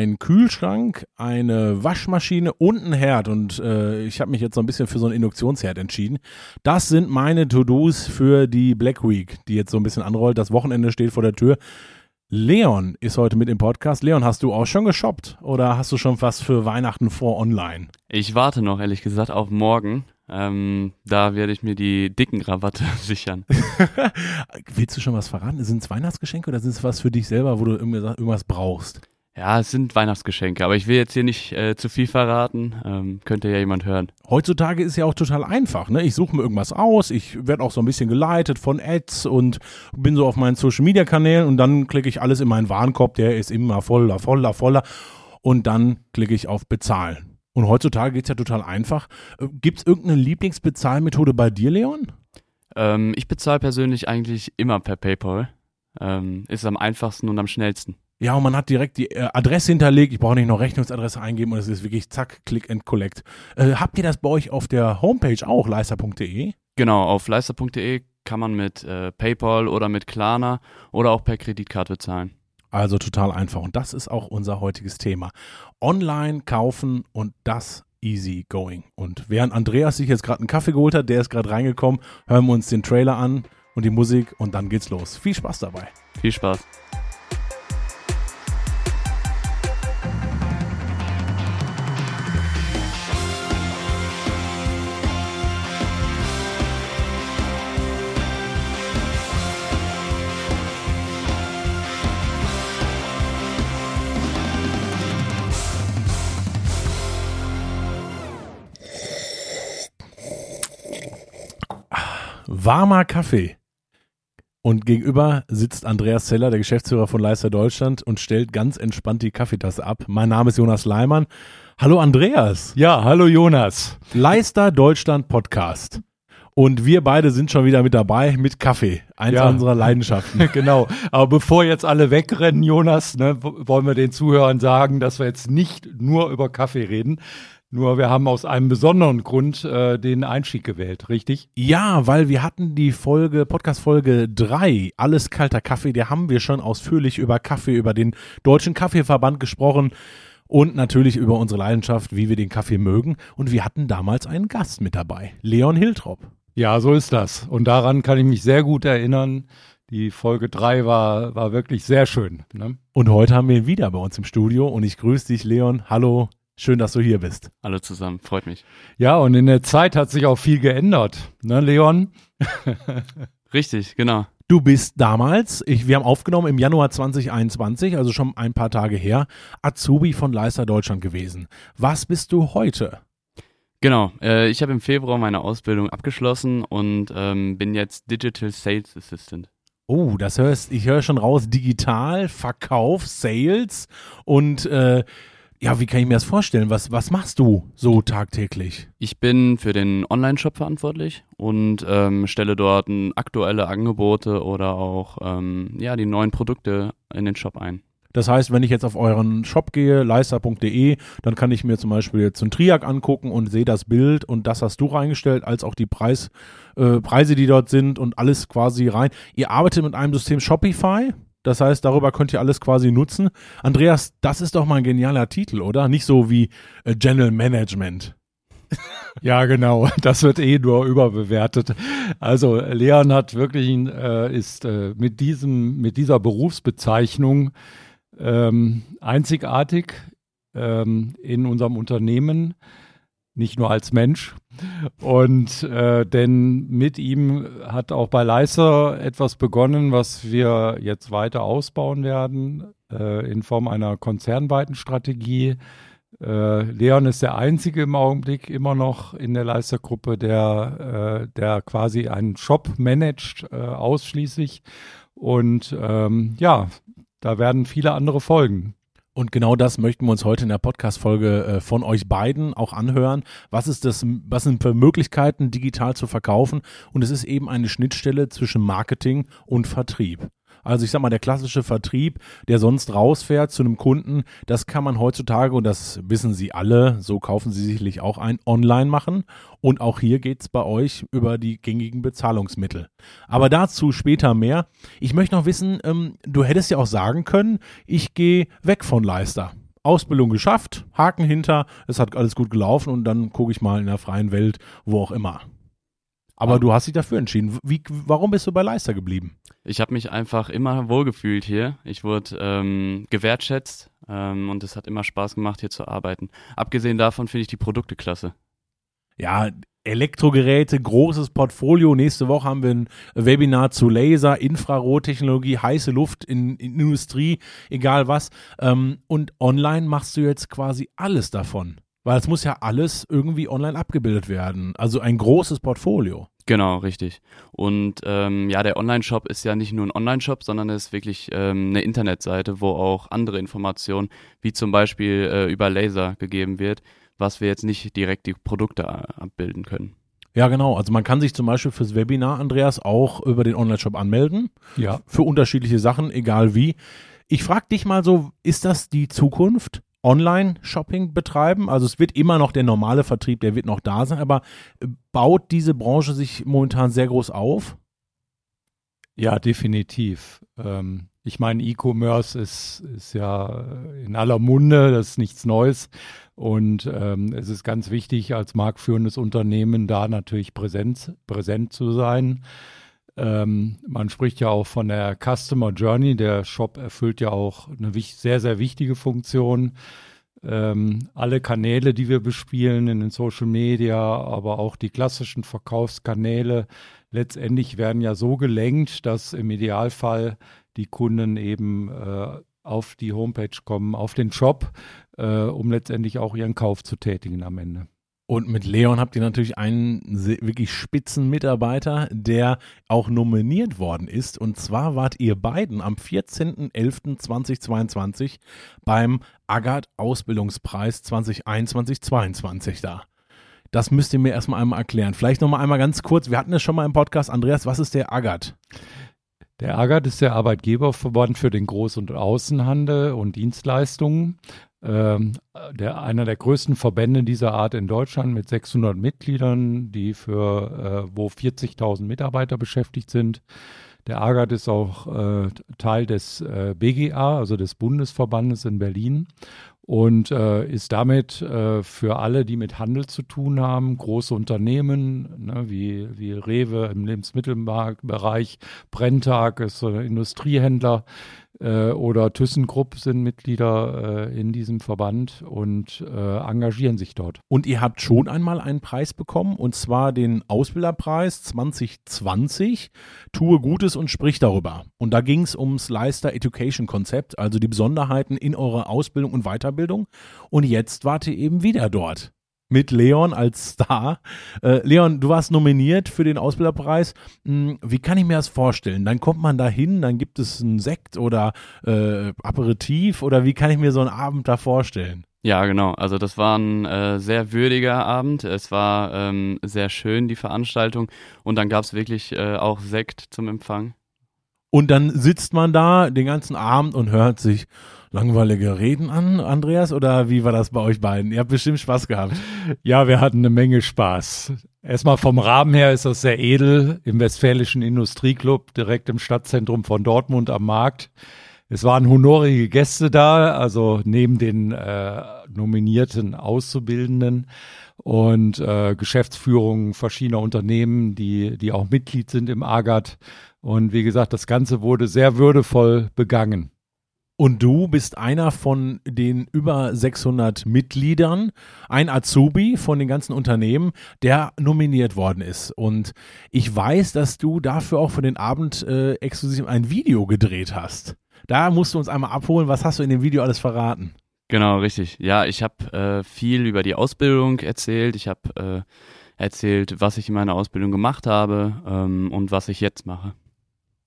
einen Kühlschrank, eine Waschmaschine und einen Herd. Und äh, ich habe mich jetzt so ein bisschen für so einen Induktionsherd entschieden. Das sind meine To-Dos für die Black Week, die jetzt so ein bisschen anrollt. Das Wochenende steht vor der Tür. Leon ist heute mit im Podcast. Leon, hast du auch schon geshoppt oder hast du schon was für Weihnachten vor online? Ich warte noch, ehrlich gesagt, auf morgen. Ähm, da werde ich mir die dicken Rabatte sichern. Willst du schon was verraten? Sind es Weihnachtsgeschenke oder sind es was für dich selber, wo du irgendwas brauchst? Ja, es sind Weihnachtsgeschenke, aber ich will jetzt hier nicht äh, zu viel verraten. Ähm, könnte ja jemand hören. Heutzutage ist ja auch total einfach. Ne? Ich suche mir irgendwas aus, ich werde auch so ein bisschen geleitet von Ads und bin so auf meinen Social Media Kanälen und dann klicke ich alles in meinen Warenkorb, der ist immer voller, voller, voller. Und dann klicke ich auf Bezahlen. Und heutzutage geht es ja total einfach. Äh, Gibt es irgendeine Lieblingsbezahlmethode bei dir, Leon? Ähm, ich bezahle persönlich eigentlich immer per PayPal. Ähm, ist am einfachsten und am schnellsten. Ja, und man hat direkt die äh, Adresse hinterlegt. Ich brauche nicht noch Rechnungsadresse eingeben und es ist wirklich zack, click and collect. Äh, habt ihr das bei euch auf der Homepage auch, leister.de? Genau, auf leister.de kann man mit äh, PayPal oder mit Klarna oder auch per Kreditkarte bezahlen. Also total einfach. Und das ist auch unser heutiges Thema. Online kaufen und das easy going. Und während Andreas sich jetzt gerade einen Kaffee geholt hat, der ist gerade reingekommen, hören wir uns den Trailer an und die Musik und dann geht's los. Viel Spaß dabei. Viel Spaß. Warmer Kaffee. Und gegenüber sitzt Andreas Zeller, der Geschäftsführer von Leister Deutschland, und stellt ganz entspannt die Kaffeetasse ab. Mein Name ist Jonas Leimann. Hallo Andreas. Ja, hallo Jonas. Leister Deutschland Podcast. Und wir beide sind schon wieder mit dabei mit Kaffee. Eins ja. unserer Leidenschaften. genau. Aber bevor jetzt alle wegrennen, Jonas, ne, wollen wir den Zuhörern sagen, dass wir jetzt nicht nur über Kaffee reden, nur wir haben aus einem besonderen Grund äh, den Einstieg gewählt, richtig? Ja, weil wir hatten die Folge, Podcast-Folge 3, Alles kalter Kaffee, da haben wir schon ausführlich über Kaffee, über den Deutschen Kaffeeverband gesprochen und natürlich über unsere Leidenschaft, wie wir den Kaffee mögen. Und wir hatten damals einen Gast mit dabei, Leon Hiltrop. Ja, so ist das. Und daran kann ich mich sehr gut erinnern. Die Folge 3 war, war wirklich sehr schön. Ne? Und heute haben wir ihn wieder bei uns im Studio und ich grüße dich, Leon. Hallo, Schön, dass du hier bist. Hallo zusammen, freut mich. Ja, und in der Zeit hat sich auch viel geändert, ne, Leon? Richtig, genau. Du bist damals, ich, wir haben aufgenommen im Januar 2021, also schon ein paar Tage her, Azubi von Leister Deutschland gewesen. Was bist du heute? Genau, äh, ich habe im Februar meine Ausbildung abgeschlossen und ähm, bin jetzt Digital Sales Assistant. Oh, das hörst, ich höre schon raus, digital, Verkauf, Sales und äh, ja, wie kann ich mir das vorstellen? Was, was machst du so tagtäglich? Ich bin für den Online-Shop verantwortlich und ähm, stelle dort aktuelle Angebote oder auch ähm, ja, die neuen Produkte in den Shop ein. Das heißt, wenn ich jetzt auf euren Shop gehe, leister.de, dann kann ich mir zum Beispiel jetzt einen Triac angucken und sehe das Bild und das hast du reingestellt, als auch die Preis, äh, Preise, die dort sind und alles quasi rein. Ihr arbeitet mit einem System Shopify? Das heißt, darüber könnt ihr alles quasi nutzen. Andreas, das ist doch mal ein genialer Titel, oder? Nicht so wie äh, General Management. Ja, genau. Das wird eh nur überbewertet. Also Leon hat wirklich äh, ist äh, mit diesem mit dieser Berufsbezeichnung ähm, einzigartig ähm, in unserem Unternehmen nicht nur als Mensch. Und äh, denn mit ihm hat auch bei Leiser etwas begonnen, was wir jetzt weiter ausbauen werden äh, in Form einer konzernweiten Strategie. Äh, Leon ist der einzige im Augenblick immer noch in der Leistergruppe, der, äh, der quasi einen Shop managt, äh, ausschließlich. Und ähm, ja, da werden viele andere folgen. Und genau das möchten wir uns heute in der Podcast-Folge äh, von euch beiden auch anhören. Was ist das, was sind für Möglichkeiten, digital zu verkaufen? Und es ist eben eine Schnittstelle zwischen Marketing und Vertrieb. Also ich sag mal, der klassische Vertrieb, der sonst rausfährt zu einem Kunden, das kann man heutzutage, und das wissen Sie alle, so kaufen Sie sicherlich auch ein, online machen. Und auch hier geht's bei euch über die gängigen Bezahlungsmittel. Aber dazu später mehr. Ich möchte noch wissen, ähm, du hättest ja auch sagen können, ich gehe weg von Leister. Ausbildung geschafft, Haken hinter, es hat alles gut gelaufen und dann gucke ich mal in der freien Welt, wo auch immer. Aber Ah. du hast dich dafür entschieden. Wie, warum bist du bei Leister geblieben? Ich habe mich einfach immer wohlgefühlt hier. Ich wurde ähm, gewertschätzt ähm, und es hat immer Spaß gemacht, hier zu arbeiten. Abgesehen davon finde ich die Produkte klasse. Ja, Elektrogeräte, großes Portfolio. Nächste Woche haben wir ein Webinar zu Laser, Infrarottechnologie, heiße Luft in, in Industrie, egal was. Ähm, und online machst du jetzt quasi alles davon. Weil es muss ja alles irgendwie online abgebildet werden. Also ein großes Portfolio. Genau, richtig. Und ähm, ja, der Online-Shop ist ja nicht nur ein Online-Shop, sondern es ist wirklich ähm, eine Internetseite, wo auch andere Informationen, wie zum Beispiel äh, über Laser gegeben wird, was wir jetzt nicht direkt die Produkte äh, abbilden können. Ja, genau. Also man kann sich zum Beispiel fürs Webinar, Andreas, auch über den Online-Shop anmelden. Ja. Für unterschiedliche Sachen, egal wie. Ich frage dich mal so, ist das die Zukunft? Online-Shopping betreiben? Also es wird immer noch der normale Vertrieb, der wird noch da sein, aber äh, baut diese Branche sich momentan sehr groß auf? Ja, definitiv. Ähm, ich meine, E-Commerce ist, ist ja in aller Munde, das ist nichts Neues. Und ähm, es ist ganz wichtig, als marktführendes Unternehmen da natürlich präsent, präsent zu sein. Ähm, man spricht ja auch von der Customer Journey. Der Shop erfüllt ja auch eine sehr, sehr wichtige Funktion. Ähm, alle Kanäle, die wir bespielen in den Social Media, aber auch die klassischen Verkaufskanäle, letztendlich werden ja so gelenkt, dass im Idealfall die Kunden eben äh, auf die Homepage kommen, auf den Shop, äh, um letztendlich auch ihren Kauf zu tätigen am Ende. Und mit Leon habt ihr natürlich einen wirklich spitzen Mitarbeiter, der auch nominiert worden ist. Und zwar wart ihr beiden am 14.11.2022 beim Agat Ausbildungspreis 2021-22 da. Das müsst ihr mir erstmal einmal erklären. Vielleicht nochmal einmal ganz kurz. Wir hatten es schon mal im Podcast. Andreas, was ist der Agat? Der AGAT ist der Arbeitgeberverband für den Groß- und Außenhandel und Dienstleistungen. Ähm, der, einer der größten Verbände dieser Art in Deutschland mit 600 Mitgliedern, die für, äh, wo 40.000 Mitarbeiter beschäftigt sind. Der AGAT ist auch äh, Teil des äh, BGA, also des Bundesverbandes in Berlin und äh, ist damit äh, für alle, die mit Handel zu tun haben, große Unternehmen ne, wie, wie Rewe im Lebensmittelmarktbereich, Brenntag ist äh, Industriehändler äh, oder ThyssenKrupp sind Mitglieder äh, in diesem Verband und äh, engagieren sich dort. Und ihr habt schon einmal einen Preis bekommen, und zwar den Ausbilderpreis 2020. Tue Gutes und sprich darüber. Und da ging es ums Leister Education Konzept, also die Besonderheiten in eurer Ausbildung und Weiterbildung. Und jetzt wart ihr eben wieder dort. Mit Leon als Star. Äh, Leon, du warst nominiert für den Ausbilderpreis. Hm, wie kann ich mir das vorstellen? Dann kommt man da hin, dann gibt es einen Sekt oder äh, Aperitif oder wie kann ich mir so einen Abend da vorstellen? Ja, genau. Also das war ein äh, sehr würdiger Abend. Es war ähm, sehr schön, die Veranstaltung. Und dann gab es wirklich äh, auch Sekt zum Empfang. Und dann sitzt man da den ganzen Abend und hört sich langweilige Reden an, Andreas? Oder wie war das bei euch beiden? Ihr habt bestimmt Spaß gehabt. Ja, wir hatten eine Menge Spaß. Erstmal vom Rahmen her ist das sehr edel im Westfälischen Industrieclub direkt im Stadtzentrum von Dortmund am Markt. Es waren honorige Gäste da, also neben den äh, nominierten Auszubildenden und äh, Geschäftsführungen verschiedener Unternehmen, die, die auch Mitglied sind im AGAT. Und wie gesagt, das Ganze wurde sehr würdevoll begangen. Und du bist einer von den über 600 Mitgliedern, ein Azubi von den ganzen Unternehmen, der nominiert worden ist. Und ich weiß, dass du dafür auch für den Abend äh, exklusiv ein Video gedreht hast. Da musst du uns einmal abholen. Was hast du in dem Video alles verraten? Genau, richtig. Ja, ich habe äh, viel über die Ausbildung erzählt. Ich habe äh, erzählt, was ich in meiner Ausbildung gemacht habe ähm, und was ich jetzt mache.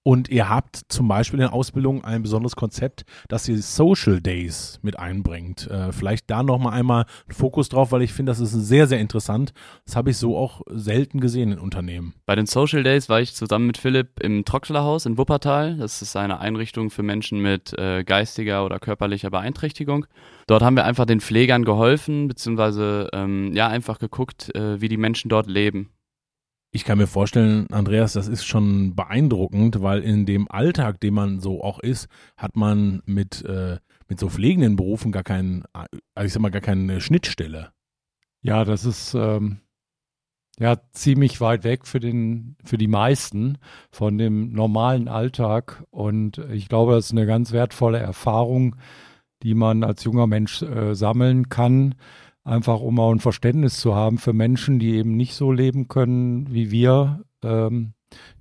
Und ihr habt zum Beispiel in der Ausbildung ein besonderes Konzept, dass ihr Social Days mit einbringt. Äh, vielleicht da nochmal einmal einen Fokus drauf, weil ich finde, das ist sehr, sehr interessant. Das habe ich so auch selten gesehen in Unternehmen. Bei den Social Days war ich zusammen mit Philipp im Troxlerhaus in Wuppertal. Das ist eine Einrichtung für Menschen mit äh, geistiger oder körperlicher Beeinträchtigung. Dort haben wir einfach den Pflegern geholfen, beziehungsweise ähm, ja einfach geguckt, äh, wie die Menschen dort leben. Ich kann mir vorstellen, Andreas, das ist schon beeindruckend, weil in dem Alltag, den man so auch ist, hat man mit äh, mit so pflegenden Berufen gar keinen, also ich sag mal, gar keine Schnittstelle. Ja, das ist ähm, ja ziemlich weit weg für den, für die meisten von dem normalen Alltag. Und ich glaube, das ist eine ganz wertvolle Erfahrung, die man als junger Mensch äh, sammeln kann, einfach um auch ein Verständnis zu haben für Menschen, die eben nicht so leben können wie wir, ähm,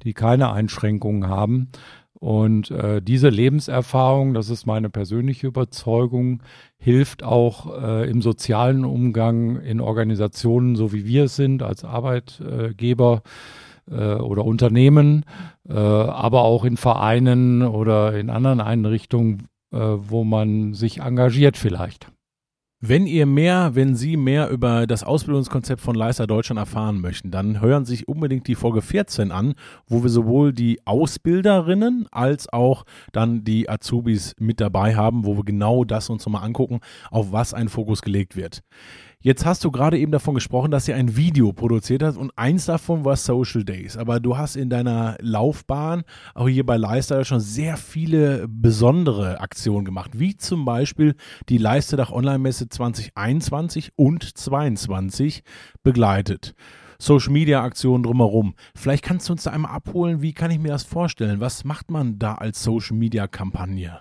die keine Einschränkungen haben. Und äh, diese Lebenserfahrung, das ist meine persönliche Überzeugung, hilft auch äh, im sozialen Umgang in Organisationen, so wie wir es sind, als Arbeitgeber äh, oder Unternehmen, äh, aber auch in Vereinen oder in anderen Einrichtungen, äh, wo man sich engagiert vielleicht. Wenn ihr mehr, wenn Sie mehr über das Ausbildungskonzept von Leister Deutschland erfahren möchten, dann hören Sie sich unbedingt die Folge 14 an, wo wir sowohl die Ausbilderinnen als auch dann die Azubis mit dabei haben, wo wir genau das uns nochmal angucken, auf was ein Fokus gelegt wird. Jetzt hast du gerade eben davon gesprochen, dass ihr ein Video produziert hast und eins davon war Social Days. Aber du hast in deiner Laufbahn, auch hier bei Leister, schon sehr viele besondere Aktionen gemacht, wie zum Beispiel die Leisterdach Online-Messe 2021 und 2022 begleitet. Social Media Aktionen drumherum. Vielleicht kannst du uns da einmal abholen, wie kann ich mir das vorstellen? Was macht man da als Social Media Kampagne?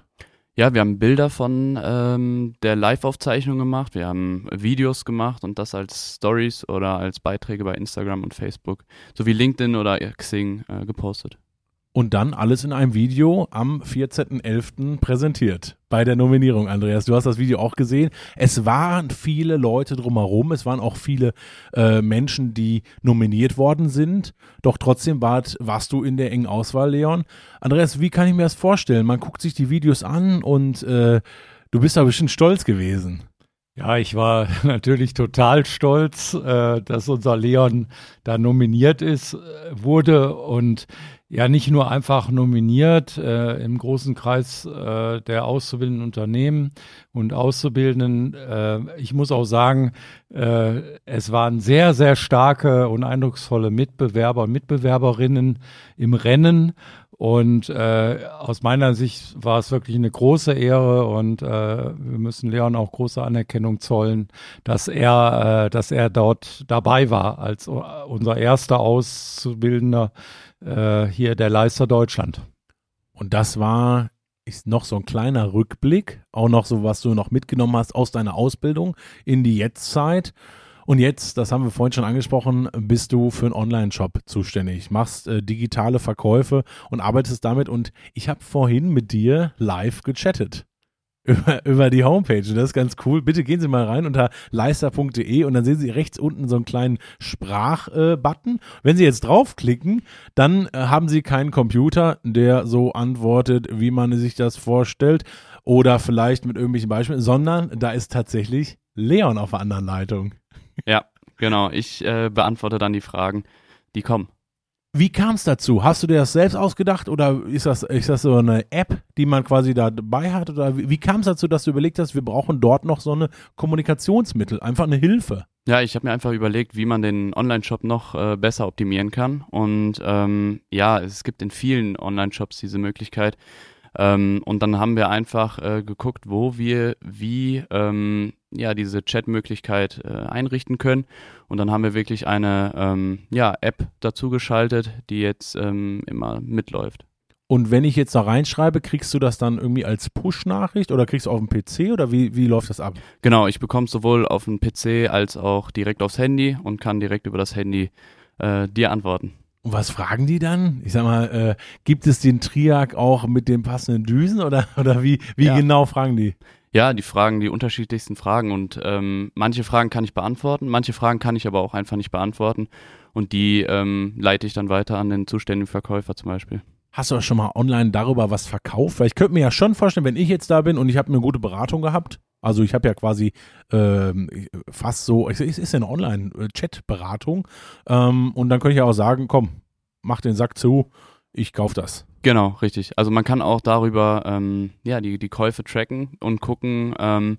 Ja, wir haben Bilder von ähm, der Live-Aufzeichnung gemacht, wir haben Videos gemacht und das als Stories oder als Beiträge bei Instagram und Facebook sowie LinkedIn oder Xing äh, gepostet und dann alles in einem Video am 14.11. präsentiert bei der Nominierung, Andreas. Du hast das Video auch gesehen. Es waren viele Leute drumherum, es waren auch viele äh, Menschen, die nominiert worden sind. Doch trotzdem wart, warst du in der engen Auswahl, Leon. Andreas, wie kann ich mir das vorstellen? Man guckt sich die Videos an und äh, du bist da bestimmt stolz gewesen. Ja, ich war natürlich total stolz, äh, dass unser Leon da nominiert ist, äh, wurde und ja nicht nur einfach nominiert äh, im großen Kreis äh, der auszubildenden Unternehmen und Auszubildenden. Äh, ich muss auch sagen, äh, es waren sehr, sehr starke und eindrucksvolle Mitbewerber und Mitbewerberinnen im Rennen. Und äh, aus meiner Sicht war es wirklich eine große Ehre und äh, wir müssen Leon auch große Anerkennung zollen, dass er, äh, dass er dort dabei war als unser erster Auszubildender äh, hier der Leister Deutschland. Und das war ist noch so ein kleiner Rückblick, auch noch so, was du noch mitgenommen hast aus deiner Ausbildung in die Jetztzeit. Und jetzt, das haben wir vorhin schon angesprochen, bist du für einen Online-Shop zuständig, machst äh, digitale Verkäufe und arbeitest damit. Und ich habe vorhin mit dir live gechattet über, über die Homepage. Das ist ganz cool. Bitte gehen Sie mal rein unter leister.de und dann sehen Sie rechts unten so einen kleinen Sprachbutton. Äh, Wenn Sie jetzt draufklicken, dann äh, haben Sie keinen Computer, der so antwortet, wie man sich das vorstellt. Oder vielleicht mit irgendwelchen Beispielen, sondern da ist tatsächlich Leon auf der anderen Leitung. Ja, genau. Ich äh, beantworte dann die Fragen, die kommen. Wie kam es dazu? Hast du dir das selbst ausgedacht oder ist das, ist das so eine App, die man quasi da dabei hat? Oder wie, wie kam es dazu, dass du überlegt hast, wir brauchen dort noch so eine Kommunikationsmittel, einfach eine Hilfe? Ja, ich habe mir einfach überlegt, wie man den Online-Shop noch äh, besser optimieren kann. Und ähm, ja, es gibt in vielen Online-Shops diese Möglichkeit. Ähm, und dann haben wir einfach äh, geguckt, wo wir wie ähm, ja diese Chat-Möglichkeit äh, einrichten können. Und dann haben wir wirklich eine ähm, ja, App dazu geschaltet, die jetzt ähm, immer mitläuft. Und wenn ich jetzt da reinschreibe, kriegst du das dann irgendwie als Push-Nachricht oder kriegst du auf dem PC oder wie, wie läuft das ab? Genau, ich bekomme sowohl auf dem PC als auch direkt aufs Handy und kann direkt über das Handy äh, dir antworten. Und was fragen die dann? Ich sag mal, äh, gibt es den Triak auch mit den passenden Düsen oder, oder wie, wie ja. genau fragen die? Ja, die fragen die unterschiedlichsten Fragen und ähm, manche Fragen kann ich beantworten, manche Fragen kann ich aber auch einfach nicht beantworten und die ähm, leite ich dann weiter an den zuständigen Verkäufer zum Beispiel. Hast du auch schon mal online darüber was verkauft? Weil ich könnte mir ja schon vorstellen, wenn ich jetzt da bin und ich habe eine gute Beratung gehabt, also ich habe ja quasi ähm, fast so, es ist ja eine Online-Chat-Beratung ähm, und dann könnte ich ja auch sagen, komm, mach den Sack zu, ich kaufe das. Genau, richtig. Also man kann auch darüber ähm, ja die, die Käufe tracken und gucken, ähm,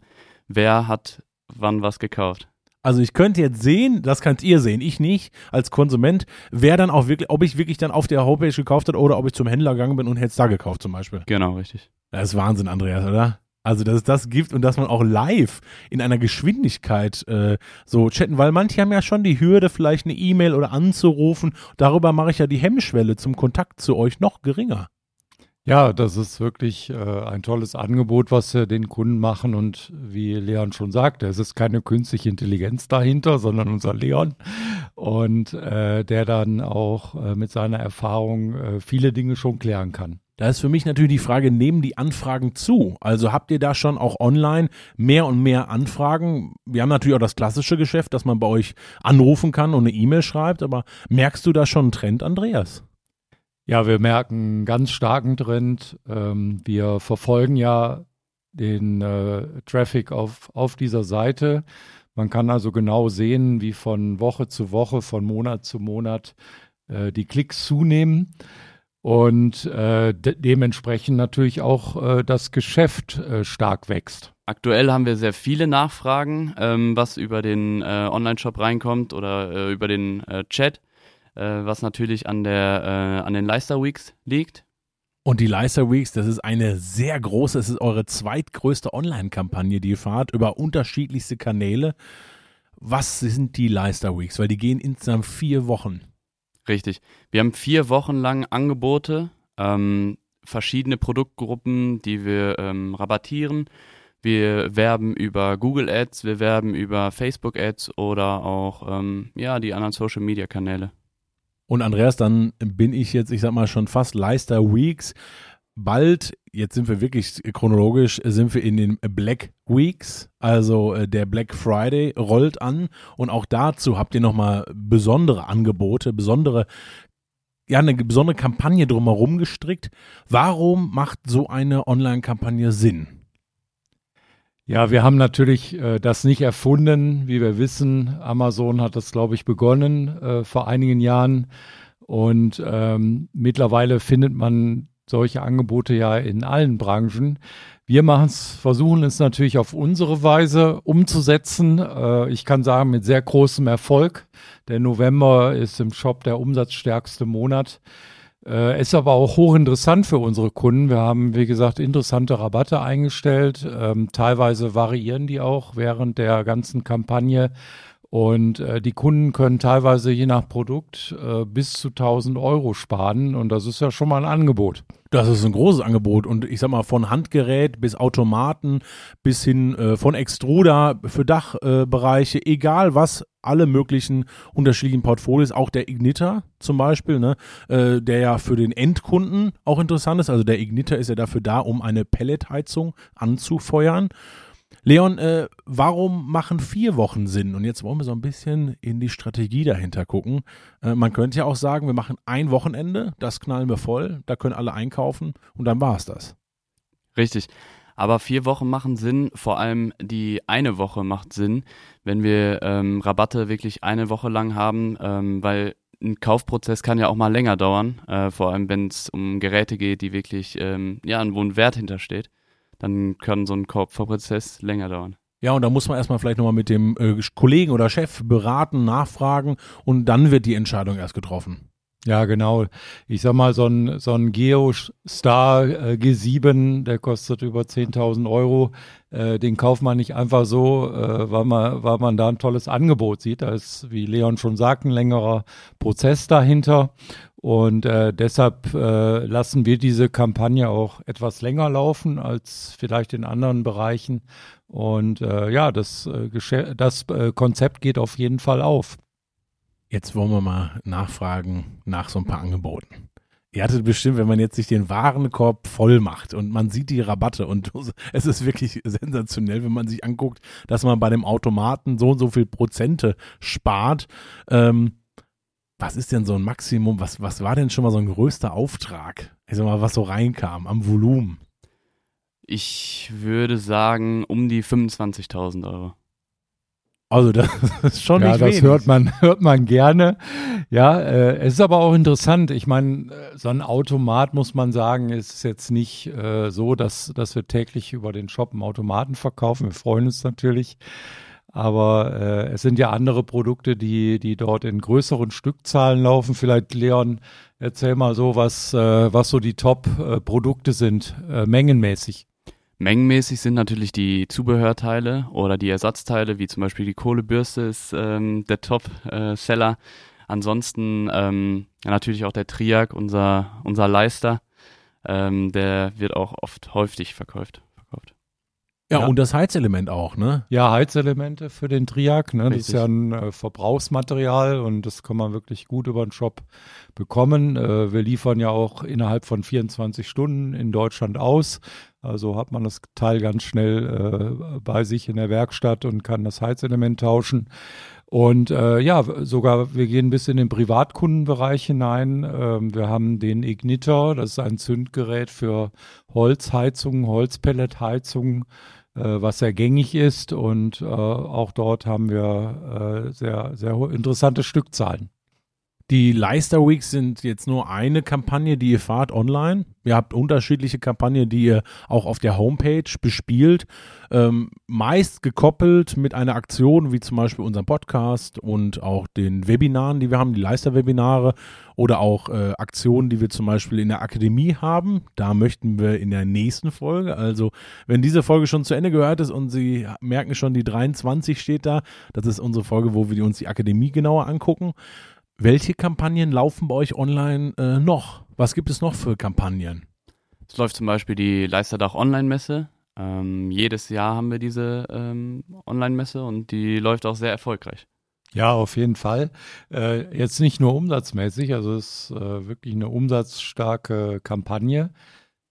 wer hat wann was gekauft. Also ich könnte jetzt sehen, das könnt ihr sehen, ich nicht, als Konsument, wer dann auch wirklich, ob ich wirklich dann auf der Homepage gekauft habe oder ob ich zum Händler gegangen bin und hätte es da gekauft zum Beispiel. Genau, richtig. Das ist Wahnsinn, Andreas, oder? Also, dass es das gibt und dass man auch live in einer Geschwindigkeit äh, so chatten, weil manche haben ja schon die Hürde, vielleicht eine E-Mail oder anzurufen. Darüber mache ich ja die Hemmschwelle zum Kontakt zu euch noch geringer. Ja, das ist wirklich äh, ein tolles Angebot, was wir den Kunden machen. Und wie Leon schon sagte, es ist keine künstliche Intelligenz dahinter, sondern unser Leon. Und äh, der dann auch äh, mit seiner Erfahrung äh, viele Dinge schon klären kann. Da ist für mich natürlich die Frage, nehmen die Anfragen zu? Also habt ihr da schon auch online mehr und mehr Anfragen? Wir haben natürlich auch das klassische Geschäft, dass man bei euch anrufen kann und eine E-Mail schreibt, aber merkst du da schon einen Trend, Andreas? Ja, wir merken einen ganz starken Trend. Ähm, wir verfolgen ja den äh, Traffic auf, auf dieser Seite. Man kann also genau sehen, wie von Woche zu Woche, von Monat zu Monat äh, die Klicks zunehmen und äh, de dementsprechend natürlich auch äh, das Geschäft äh, stark wächst. Aktuell haben wir sehr viele Nachfragen, ähm, was über den äh, Online-Shop reinkommt oder äh, über den äh, Chat, äh, was natürlich an, der, äh, an den Leister Weeks liegt. Und die Leister Weeks, das ist eine sehr große, es ist eure zweitgrößte Online-Kampagne, die ihr fahrt über unterschiedlichste Kanäle. Was sind die Leister Weeks? Weil die gehen insgesamt vier Wochen. Richtig. Wir haben vier Wochen lang Angebote, ähm, verschiedene Produktgruppen, die wir ähm, rabattieren. Wir werben über Google Ads, wir werben über Facebook Ads oder auch ähm, ja, die anderen Social Media Kanäle. Und Andreas, dann bin ich jetzt, ich sag mal, schon fast Leister Weeks bald, jetzt sind wir wirklich chronologisch, sind wir in den Black Weeks, also äh, der Black Friday rollt an und auch dazu habt ihr nochmal besondere Angebote, besondere, ja, eine besondere Kampagne drumherum gestrickt. Warum macht so eine Online-Kampagne Sinn? Ja, wir haben natürlich äh, das nicht erfunden. Wie wir wissen, Amazon hat das, glaube ich, begonnen äh, vor einigen Jahren. Und ähm, mittlerweile findet man solche Angebote ja in allen Branchen. Wir machen es, versuchen es natürlich auf unsere Weise umzusetzen. Äh, ich kann sagen, mit sehr großem Erfolg. Der November ist im Shop der umsatzstärkste Monat. Äh, ist aber auch hochinteressant für unsere Kunden. Wir haben, wie gesagt, interessante Rabatte eingestellt. Ähm, teilweise variieren die auch während der ganzen Kampagne. Und äh, die Kunden können teilweise je nach Produkt äh, bis zu 1000 Euro sparen. Und das ist ja schon mal ein Angebot. Das ist ein großes Angebot. Und ich sag mal, von Handgerät bis Automaten bis hin äh, von Extruder für Dachbereiche, egal was, alle möglichen unterschiedlichen Portfolios, auch der Igniter zum Beispiel, ne, äh, der ja für den Endkunden auch interessant ist. Also der Igniter ist ja dafür da, um eine Pelletheizung anzufeuern. Leon, äh, warum machen vier Wochen Sinn? Und jetzt wollen wir so ein bisschen in die Strategie dahinter gucken. Äh, man könnte ja auch sagen, wir machen ein Wochenende, das knallen wir voll, da können alle einkaufen und dann war es das. Richtig. Aber vier Wochen machen Sinn, vor allem die eine Woche macht Sinn, wenn wir ähm, Rabatte wirklich eine Woche lang haben, ähm, weil ein Kaufprozess kann ja auch mal länger dauern, äh, vor allem wenn es um Geräte geht, die wirklich, ähm, ja, wo ein Wert hintersteht dann kann so ein Kaufprozess länger dauern. Ja, und da muss man erstmal vielleicht nochmal mit dem äh, Kollegen oder Chef beraten, nachfragen und dann wird die Entscheidung erst getroffen. Ja, genau. Ich sag mal, so ein, so ein Geostar äh, G7, der kostet über 10.000 Euro. Äh, den kauft man nicht einfach so, äh, weil, man, weil man da ein tolles Angebot sieht. Da ist, wie Leon schon sagt, ein längerer Prozess dahinter. Und äh, deshalb äh, lassen wir diese Kampagne auch etwas länger laufen als vielleicht in anderen Bereichen. Und äh, ja, das, äh, das äh, Konzept geht auf jeden Fall auf. Jetzt wollen wir mal nachfragen nach so ein paar Angeboten. Ihr hattet bestimmt, wenn man jetzt sich den Warenkorb voll macht und man sieht die Rabatte und es ist wirklich sensationell, wenn man sich anguckt, dass man bei dem Automaten so und so viel Prozente spart. Ähm, was ist denn so ein Maximum? Was, was war denn schon mal so ein größter Auftrag? Ich sag mal, was so reinkam am Volumen? Ich würde sagen um die 25.000 Euro. Also das ist schon ja, nicht das wenig. hört man hört man gerne. Ja, äh, es ist aber auch interessant. Ich meine, äh, so ein Automat muss man sagen, ist jetzt nicht äh, so, dass dass wir täglich über den Shop einen Automaten verkaufen. Wir freuen uns natürlich, aber äh, es sind ja andere Produkte, die die dort in größeren Stückzahlen laufen. Vielleicht Leon, erzähl mal so, was äh, was so die Top-Produkte sind, äh, mengenmäßig. Mengenmäßig sind natürlich die Zubehörteile oder die Ersatzteile, wie zum Beispiel die Kohlebürste, ist ähm, der Top-Seller. Ansonsten ähm, natürlich auch der Triac, unser, unser Leister, ähm, der wird auch oft häufig verkauft. verkauft. Ja, ja, und das Heizelement auch, ne? Ja, Heizelemente für den Triac, ne? Das ist ja ein äh, Verbrauchsmaterial und das kann man wirklich gut über den Shop bekommen. Äh, wir liefern ja auch innerhalb von 24 Stunden in Deutschland aus. Also hat man das Teil ganz schnell äh, bei sich in der Werkstatt und kann das Heizelement tauschen. Und äh, ja, sogar wir gehen bis in den Privatkundenbereich hinein. Ähm, wir haben den Ignitor, das ist ein Zündgerät für Holzheizungen, Holzpelletheizungen, äh, was sehr gängig ist. Und äh, auch dort haben wir äh, sehr, sehr interessante Stückzahlen. Die Leister Weeks sind jetzt nur eine Kampagne, die ihr fahrt online. Ihr habt unterschiedliche Kampagnen, die ihr auch auf der Homepage bespielt. Ähm, meist gekoppelt mit einer Aktion, wie zum Beispiel unserem Podcast und auch den Webinaren, die wir haben, die Leister-Webinare oder auch äh, Aktionen, die wir zum Beispiel in der Akademie haben. Da möchten wir in der nächsten Folge, also wenn diese Folge schon zu Ende gehört ist und Sie merken schon, die 23 steht da, das ist unsere Folge, wo wir uns die Akademie genauer angucken. Welche Kampagnen laufen bei euch online äh, noch? Was gibt es noch für Kampagnen? Es läuft zum Beispiel die Leisterdach Online-Messe. Ähm, jedes Jahr haben wir diese ähm, Online-Messe und die läuft auch sehr erfolgreich. Ja, auf jeden Fall. Äh, jetzt nicht nur umsatzmäßig, also es ist äh, wirklich eine umsatzstarke Kampagne.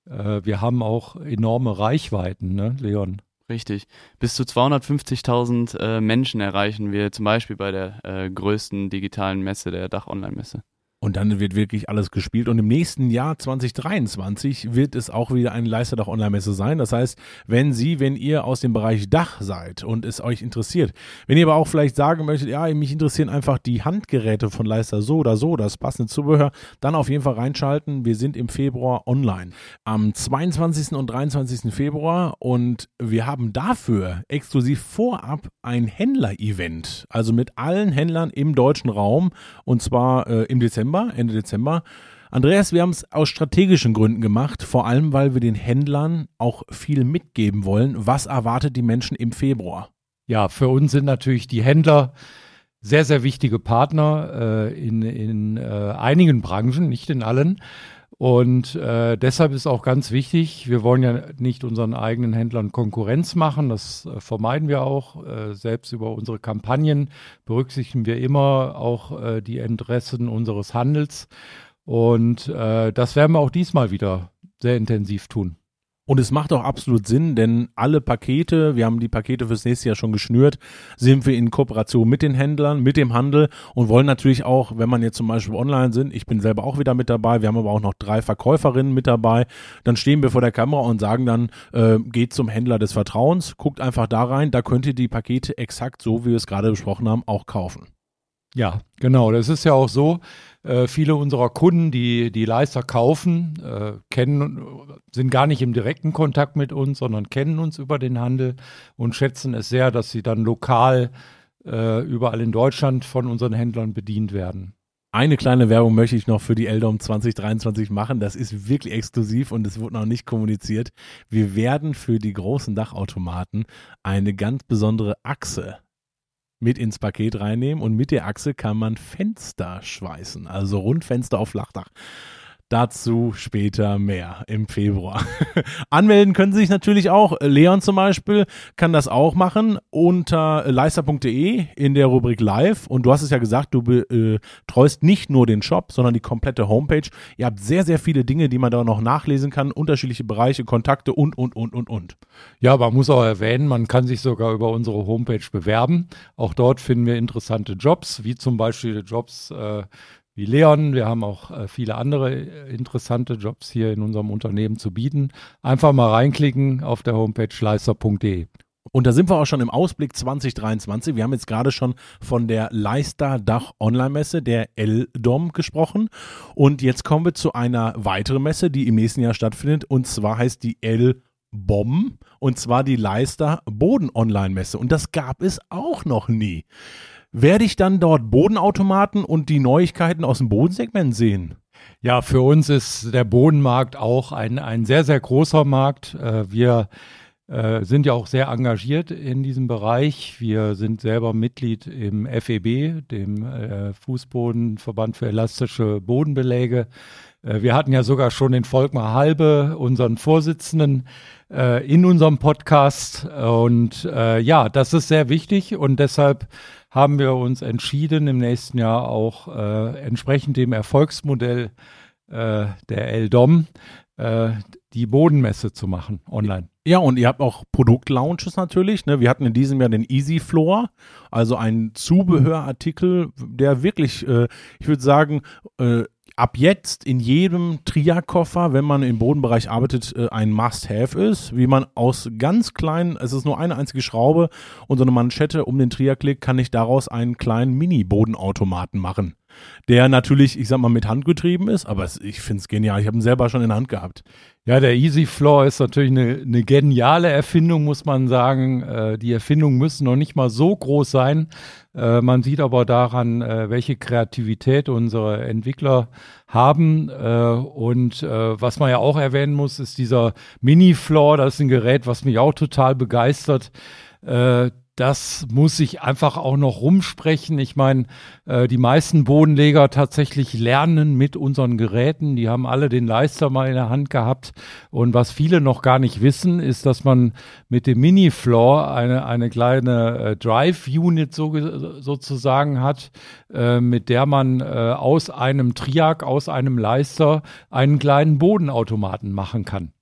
Äh, wir haben auch enorme Reichweiten, ne, Leon? Richtig. Bis zu 250.000 äh, Menschen erreichen wir zum Beispiel bei der äh, größten digitalen Messe, der Dach-Online-Messe. Und dann wird wirklich alles gespielt. Und im nächsten Jahr 2023 wird es auch wieder eine Leisterdach Online-Messe sein. Das heißt, wenn Sie, wenn ihr aus dem Bereich Dach seid und es euch interessiert, wenn ihr aber auch vielleicht sagen möchtet, ja, mich interessieren einfach die Handgeräte von Leister so oder so, das passende Zubehör, dann auf jeden Fall reinschalten. Wir sind im Februar online. Am 22. und 23. Februar und wir haben dafür exklusiv vorab ein Händler-Event. Also mit allen Händlern im deutschen Raum und zwar äh, im Dezember Dezember, Ende Dezember. Andreas, wir haben es aus strategischen Gründen gemacht, vor allem weil wir den Händlern auch viel mitgeben wollen. Was erwartet die Menschen im Februar? Ja, für uns sind natürlich die Händler sehr, sehr wichtige Partner äh, in, in äh, einigen Branchen, nicht in allen. Und äh, deshalb ist auch ganz wichtig, wir wollen ja nicht unseren eigenen Händlern Konkurrenz machen, das äh, vermeiden wir auch. Äh, selbst über unsere Kampagnen berücksichtigen wir immer auch äh, die Interessen unseres Handels. Und äh, das werden wir auch diesmal wieder sehr intensiv tun. Und es macht auch absolut Sinn, denn alle Pakete, wir haben die Pakete fürs nächste Jahr schon geschnürt, sind wir in Kooperation mit den Händlern, mit dem Handel und wollen natürlich auch, wenn man jetzt zum Beispiel online sind, ich bin selber auch wieder mit dabei, wir haben aber auch noch drei Verkäuferinnen mit dabei, dann stehen wir vor der Kamera und sagen dann, äh, geht zum Händler des Vertrauens, guckt einfach da rein, da könnt ihr die Pakete exakt so, wie wir es gerade besprochen haben, auch kaufen. Ja, genau. Das ist ja auch so. Äh, viele unserer Kunden, die die Leister kaufen, äh, kennen, sind gar nicht im direkten Kontakt mit uns, sondern kennen uns über den Handel und schätzen es sehr, dass sie dann lokal äh, überall in Deutschland von unseren Händlern bedient werden. Eine kleine Werbung möchte ich noch für die Eldom 2023 machen. Das ist wirklich exklusiv und es wurde noch nicht kommuniziert. Wir werden für die großen Dachautomaten eine ganz besondere Achse mit ins Paket reinnehmen und mit der Achse kann man Fenster schweißen, also Rundfenster auf Flachdach. Dazu später mehr im Februar. Anmelden können Sie sich natürlich auch. Leon zum Beispiel kann das auch machen unter leister.de in der Rubrik Live. Und du hast es ja gesagt, du betreust äh, nicht nur den Shop, sondern die komplette Homepage. Ihr habt sehr, sehr viele Dinge, die man da noch nachlesen kann. Unterschiedliche Bereiche, Kontakte und, und, und, und, und. Ja, man muss auch erwähnen, man kann sich sogar über unsere Homepage bewerben. Auch dort finden wir interessante Jobs, wie zum Beispiel Jobs äh, wie Leon. Wir haben auch äh, viele andere äh, interessante Jobs hier in unserem Unternehmen zu bieten. Einfach mal reinklicken auf der Homepage leister.de. Und da sind wir auch schon im Ausblick 2023. Wir haben jetzt gerade schon von der Leister Dach Online Messe, der L-Dom, gesprochen. Und jetzt kommen wir zu einer weiteren Messe, die im nächsten Jahr stattfindet. Und zwar heißt die L-Bom. Und zwar die Leister Boden Online Messe. Und das gab es auch noch nie werde ich dann dort Bodenautomaten und die Neuigkeiten aus dem Bodensegment sehen? Ja, für uns ist der Bodenmarkt auch ein, ein sehr, sehr großer Markt. Äh, wir äh, sind ja auch sehr engagiert in diesem Bereich. Wir sind selber Mitglied im FEB, dem äh, Fußbodenverband für elastische Bodenbeläge. Wir hatten ja sogar schon den Volkmar Halbe, unseren Vorsitzenden, in unserem Podcast. Und ja, das ist sehr wichtig und deshalb haben wir uns entschieden, im nächsten Jahr auch äh, entsprechend dem Erfolgsmodell äh, der LDOM äh, die Bodenmesse zu machen online. Ja, und ihr habt auch Produktlaunches natürlich. Ne? Wir hatten in diesem Jahr den Easy Floor, also ein Zubehörartikel, der wirklich, äh, ich würde sagen, äh, ab jetzt in jedem Tria-Koffer, wenn man im Bodenbereich arbeitet, äh, ein Must-Have ist, wie man aus ganz kleinen, es ist nur eine einzige Schraube und so eine Manschette um den Tria-Klick, kann ich daraus einen kleinen Mini-Bodenautomaten machen der natürlich, ich sag mal, mit Hand getrieben ist, aber ich finde es genial. Ich habe ihn selber schon in der Hand gehabt. Ja, der Easy Floor ist natürlich eine, eine geniale Erfindung, muss man sagen. Äh, die Erfindungen müssen noch nicht mal so groß sein. Äh, man sieht aber daran, äh, welche Kreativität unsere Entwickler haben. Äh, und äh, was man ja auch erwähnen muss, ist dieser Mini Floor. Das ist ein Gerät, was mich auch total begeistert. Äh, das muss ich einfach auch noch rumsprechen. Ich meine, äh, die meisten Bodenleger tatsächlich lernen mit unseren Geräten. Die haben alle den Leister mal in der Hand gehabt. Und was viele noch gar nicht wissen, ist, dass man mit dem Mini-Floor eine, eine kleine äh, Drive-Unit so, sozusagen hat, äh, mit der man äh, aus einem Triak, aus einem Leister einen kleinen Bodenautomaten machen kann.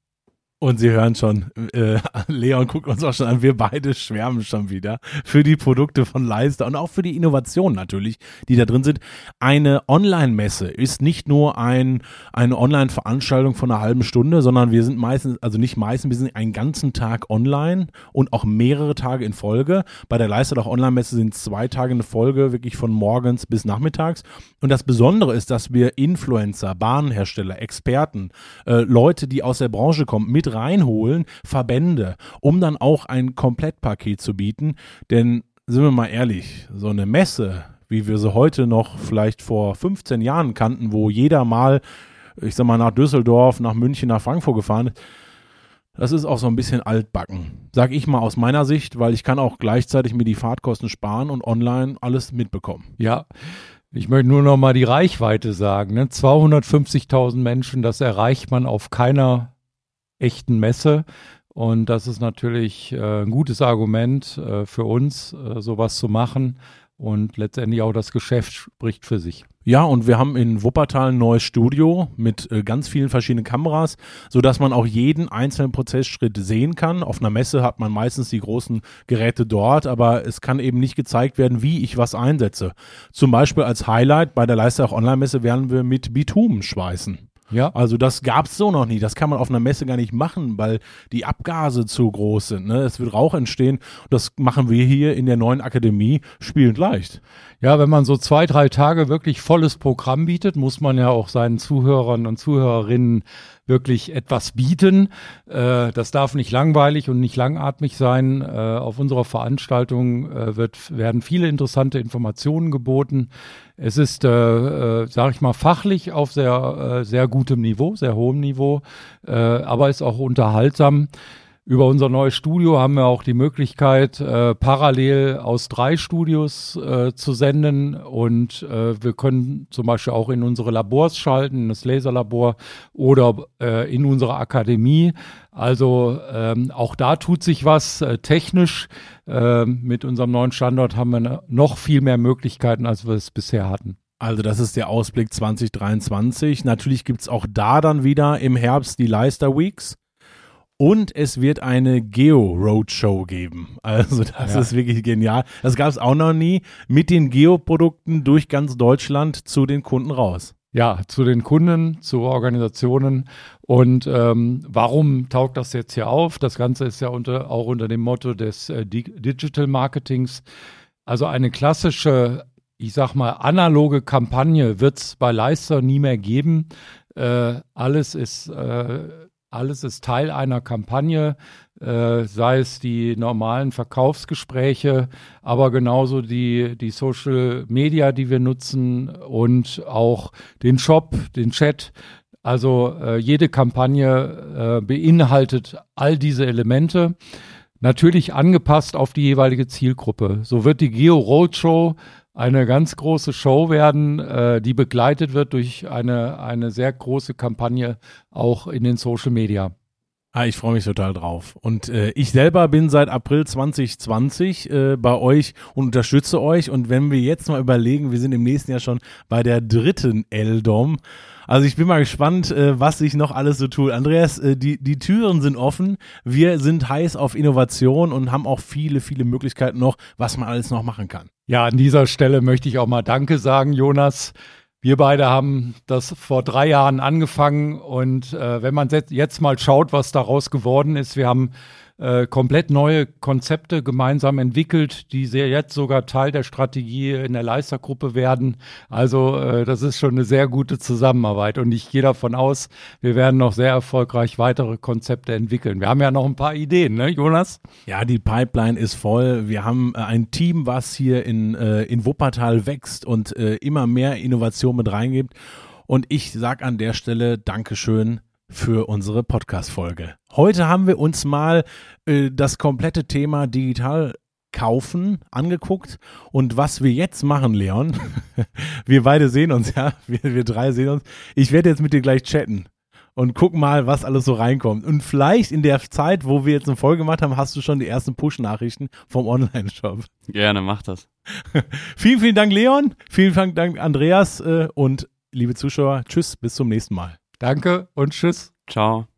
Und Sie hören schon, äh, Leon guckt uns auch schon an, wir beide schwärmen schon wieder für die Produkte von Leister und auch für die Innovationen natürlich, die da drin sind. Eine Online-Messe ist nicht nur ein, eine Online-Veranstaltung von einer halben Stunde, sondern wir sind meistens, also nicht meistens, wir sind einen ganzen Tag online und auch mehrere Tage in Folge. Bei der Leister Online-Messe sind zwei Tage in Folge, wirklich von morgens bis nachmittags. Und das Besondere ist, dass wir Influencer, Bahnhersteller, Experten, äh, Leute, die aus der Branche kommen, mit reinholen, Verbände, um dann auch ein Komplettpaket zu bieten. Denn sind wir mal ehrlich, so eine Messe, wie wir sie heute noch vielleicht vor 15 Jahren kannten, wo jeder mal, ich sag mal, nach Düsseldorf, nach München, nach Frankfurt gefahren ist, das ist auch so ein bisschen altbacken. Sag ich mal aus meiner Sicht, weil ich kann auch gleichzeitig mir die Fahrtkosten sparen und online alles mitbekommen. Ja. Ich möchte nur noch mal die Reichweite sagen. Ne? 250.000 Menschen, das erreicht man auf keiner echten Messe. Und das ist natürlich äh, ein gutes Argument äh, für uns, äh, sowas zu machen. Und letztendlich auch das Geschäft spricht für sich. Ja, und wir haben in Wuppertal ein neues Studio mit äh, ganz vielen verschiedenen Kameras, sodass man auch jeden einzelnen Prozessschritt sehen kann. Auf einer Messe hat man meistens die großen Geräte dort, aber es kann eben nicht gezeigt werden, wie ich was einsetze. Zum Beispiel als Highlight bei der Leistach Online-Messe werden wir mit Bitumen schweißen. Ja. Also das gab es so noch nie. Das kann man auf einer Messe gar nicht machen, weil die Abgase zu groß sind. Ne? Es wird Rauch entstehen. Das machen wir hier in der neuen Akademie spielend leicht. Ja, wenn man so zwei, drei Tage wirklich volles Programm bietet, muss man ja auch seinen Zuhörern und Zuhörerinnen wirklich etwas bieten. Äh, das darf nicht langweilig und nicht langatmig sein. Äh, auf unserer Veranstaltung äh, wird, werden viele interessante Informationen geboten. Es ist, äh, äh, sage ich mal, fachlich auf sehr, äh, sehr gutem Niveau, sehr hohem Niveau, äh, aber ist auch unterhaltsam. Über unser neues Studio haben wir auch die Möglichkeit, äh, parallel aus drei Studios äh, zu senden und äh, wir können zum Beispiel auch in unsere Labors schalten, in das Laserlabor oder äh, in unsere Akademie. Also ähm, auch da tut sich was äh, technisch. Äh, mit unserem neuen Standort haben wir noch viel mehr Möglichkeiten, als wir es bisher hatten. Also das ist der Ausblick 2023. Natürlich gibt's auch da dann wieder im Herbst die Leister Weeks. Und es wird eine Geo-Roadshow geben. Also das ja. ist wirklich genial. Das gab es auch noch nie. Mit den Geo-Produkten durch ganz Deutschland zu den Kunden raus. Ja, zu den Kunden, zu Organisationen. Und ähm, warum taugt das jetzt hier auf? Das Ganze ist ja unter, auch unter dem Motto des äh, Digital Marketings. Also eine klassische, ich sag mal, analoge Kampagne wird es bei Leister nie mehr geben. Äh, alles ist äh, alles ist Teil einer Kampagne, äh, sei es die normalen Verkaufsgespräche, aber genauso die, die Social Media, die wir nutzen und auch den Shop, den Chat. Also äh, jede Kampagne äh, beinhaltet all diese Elemente, natürlich angepasst auf die jeweilige Zielgruppe. So wird die Geo Roadshow eine ganz große Show werden, äh, die begleitet wird durch eine, eine sehr große Kampagne auch in den Social Media. Ah, ich freue mich total drauf. Und äh, ich selber bin seit April 2020 äh, bei euch und unterstütze euch. Und wenn wir jetzt mal überlegen, wir sind im nächsten Jahr schon bei der dritten LDOM. Also ich bin mal gespannt, äh, was sich noch alles so tut. Andreas, äh, die, die Türen sind offen. Wir sind heiß auf Innovation und haben auch viele, viele Möglichkeiten noch, was man alles noch machen kann. Ja, an dieser Stelle möchte ich auch mal Danke sagen, Jonas. Wir beide haben das vor drei Jahren angefangen und äh, wenn man jetzt mal schaut, was daraus geworden ist, wir haben äh, komplett neue Konzepte gemeinsam entwickelt, die sehr jetzt sogar Teil der Strategie in der Leistergruppe werden. Also äh, das ist schon eine sehr gute Zusammenarbeit und ich gehe davon aus, wir werden noch sehr erfolgreich weitere Konzepte entwickeln. Wir haben ja noch ein paar Ideen, ne, Jonas? Ja, die Pipeline ist voll. Wir haben äh, ein Team, was hier in, äh, in Wuppertal wächst und äh, immer mehr Innovation mit reingibt. Und ich sage an der Stelle Dankeschön für unsere Podcast-Folge. Heute haben wir uns mal äh, das komplette Thema digital kaufen angeguckt und was wir jetzt machen, Leon, wir beide sehen uns, ja, wir, wir drei sehen uns. Ich werde jetzt mit dir gleich chatten und guck mal, was alles so reinkommt. Und vielleicht in der Zeit, wo wir jetzt eine Folge gemacht haben, hast du schon die ersten Push-Nachrichten vom Online-Shop. Gerne, mach das. vielen, vielen Dank, Leon. Vielen, vielen Dank, Andreas. Äh, und liebe Zuschauer, tschüss, bis zum nächsten Mal. Danke und tschüss. Ciao.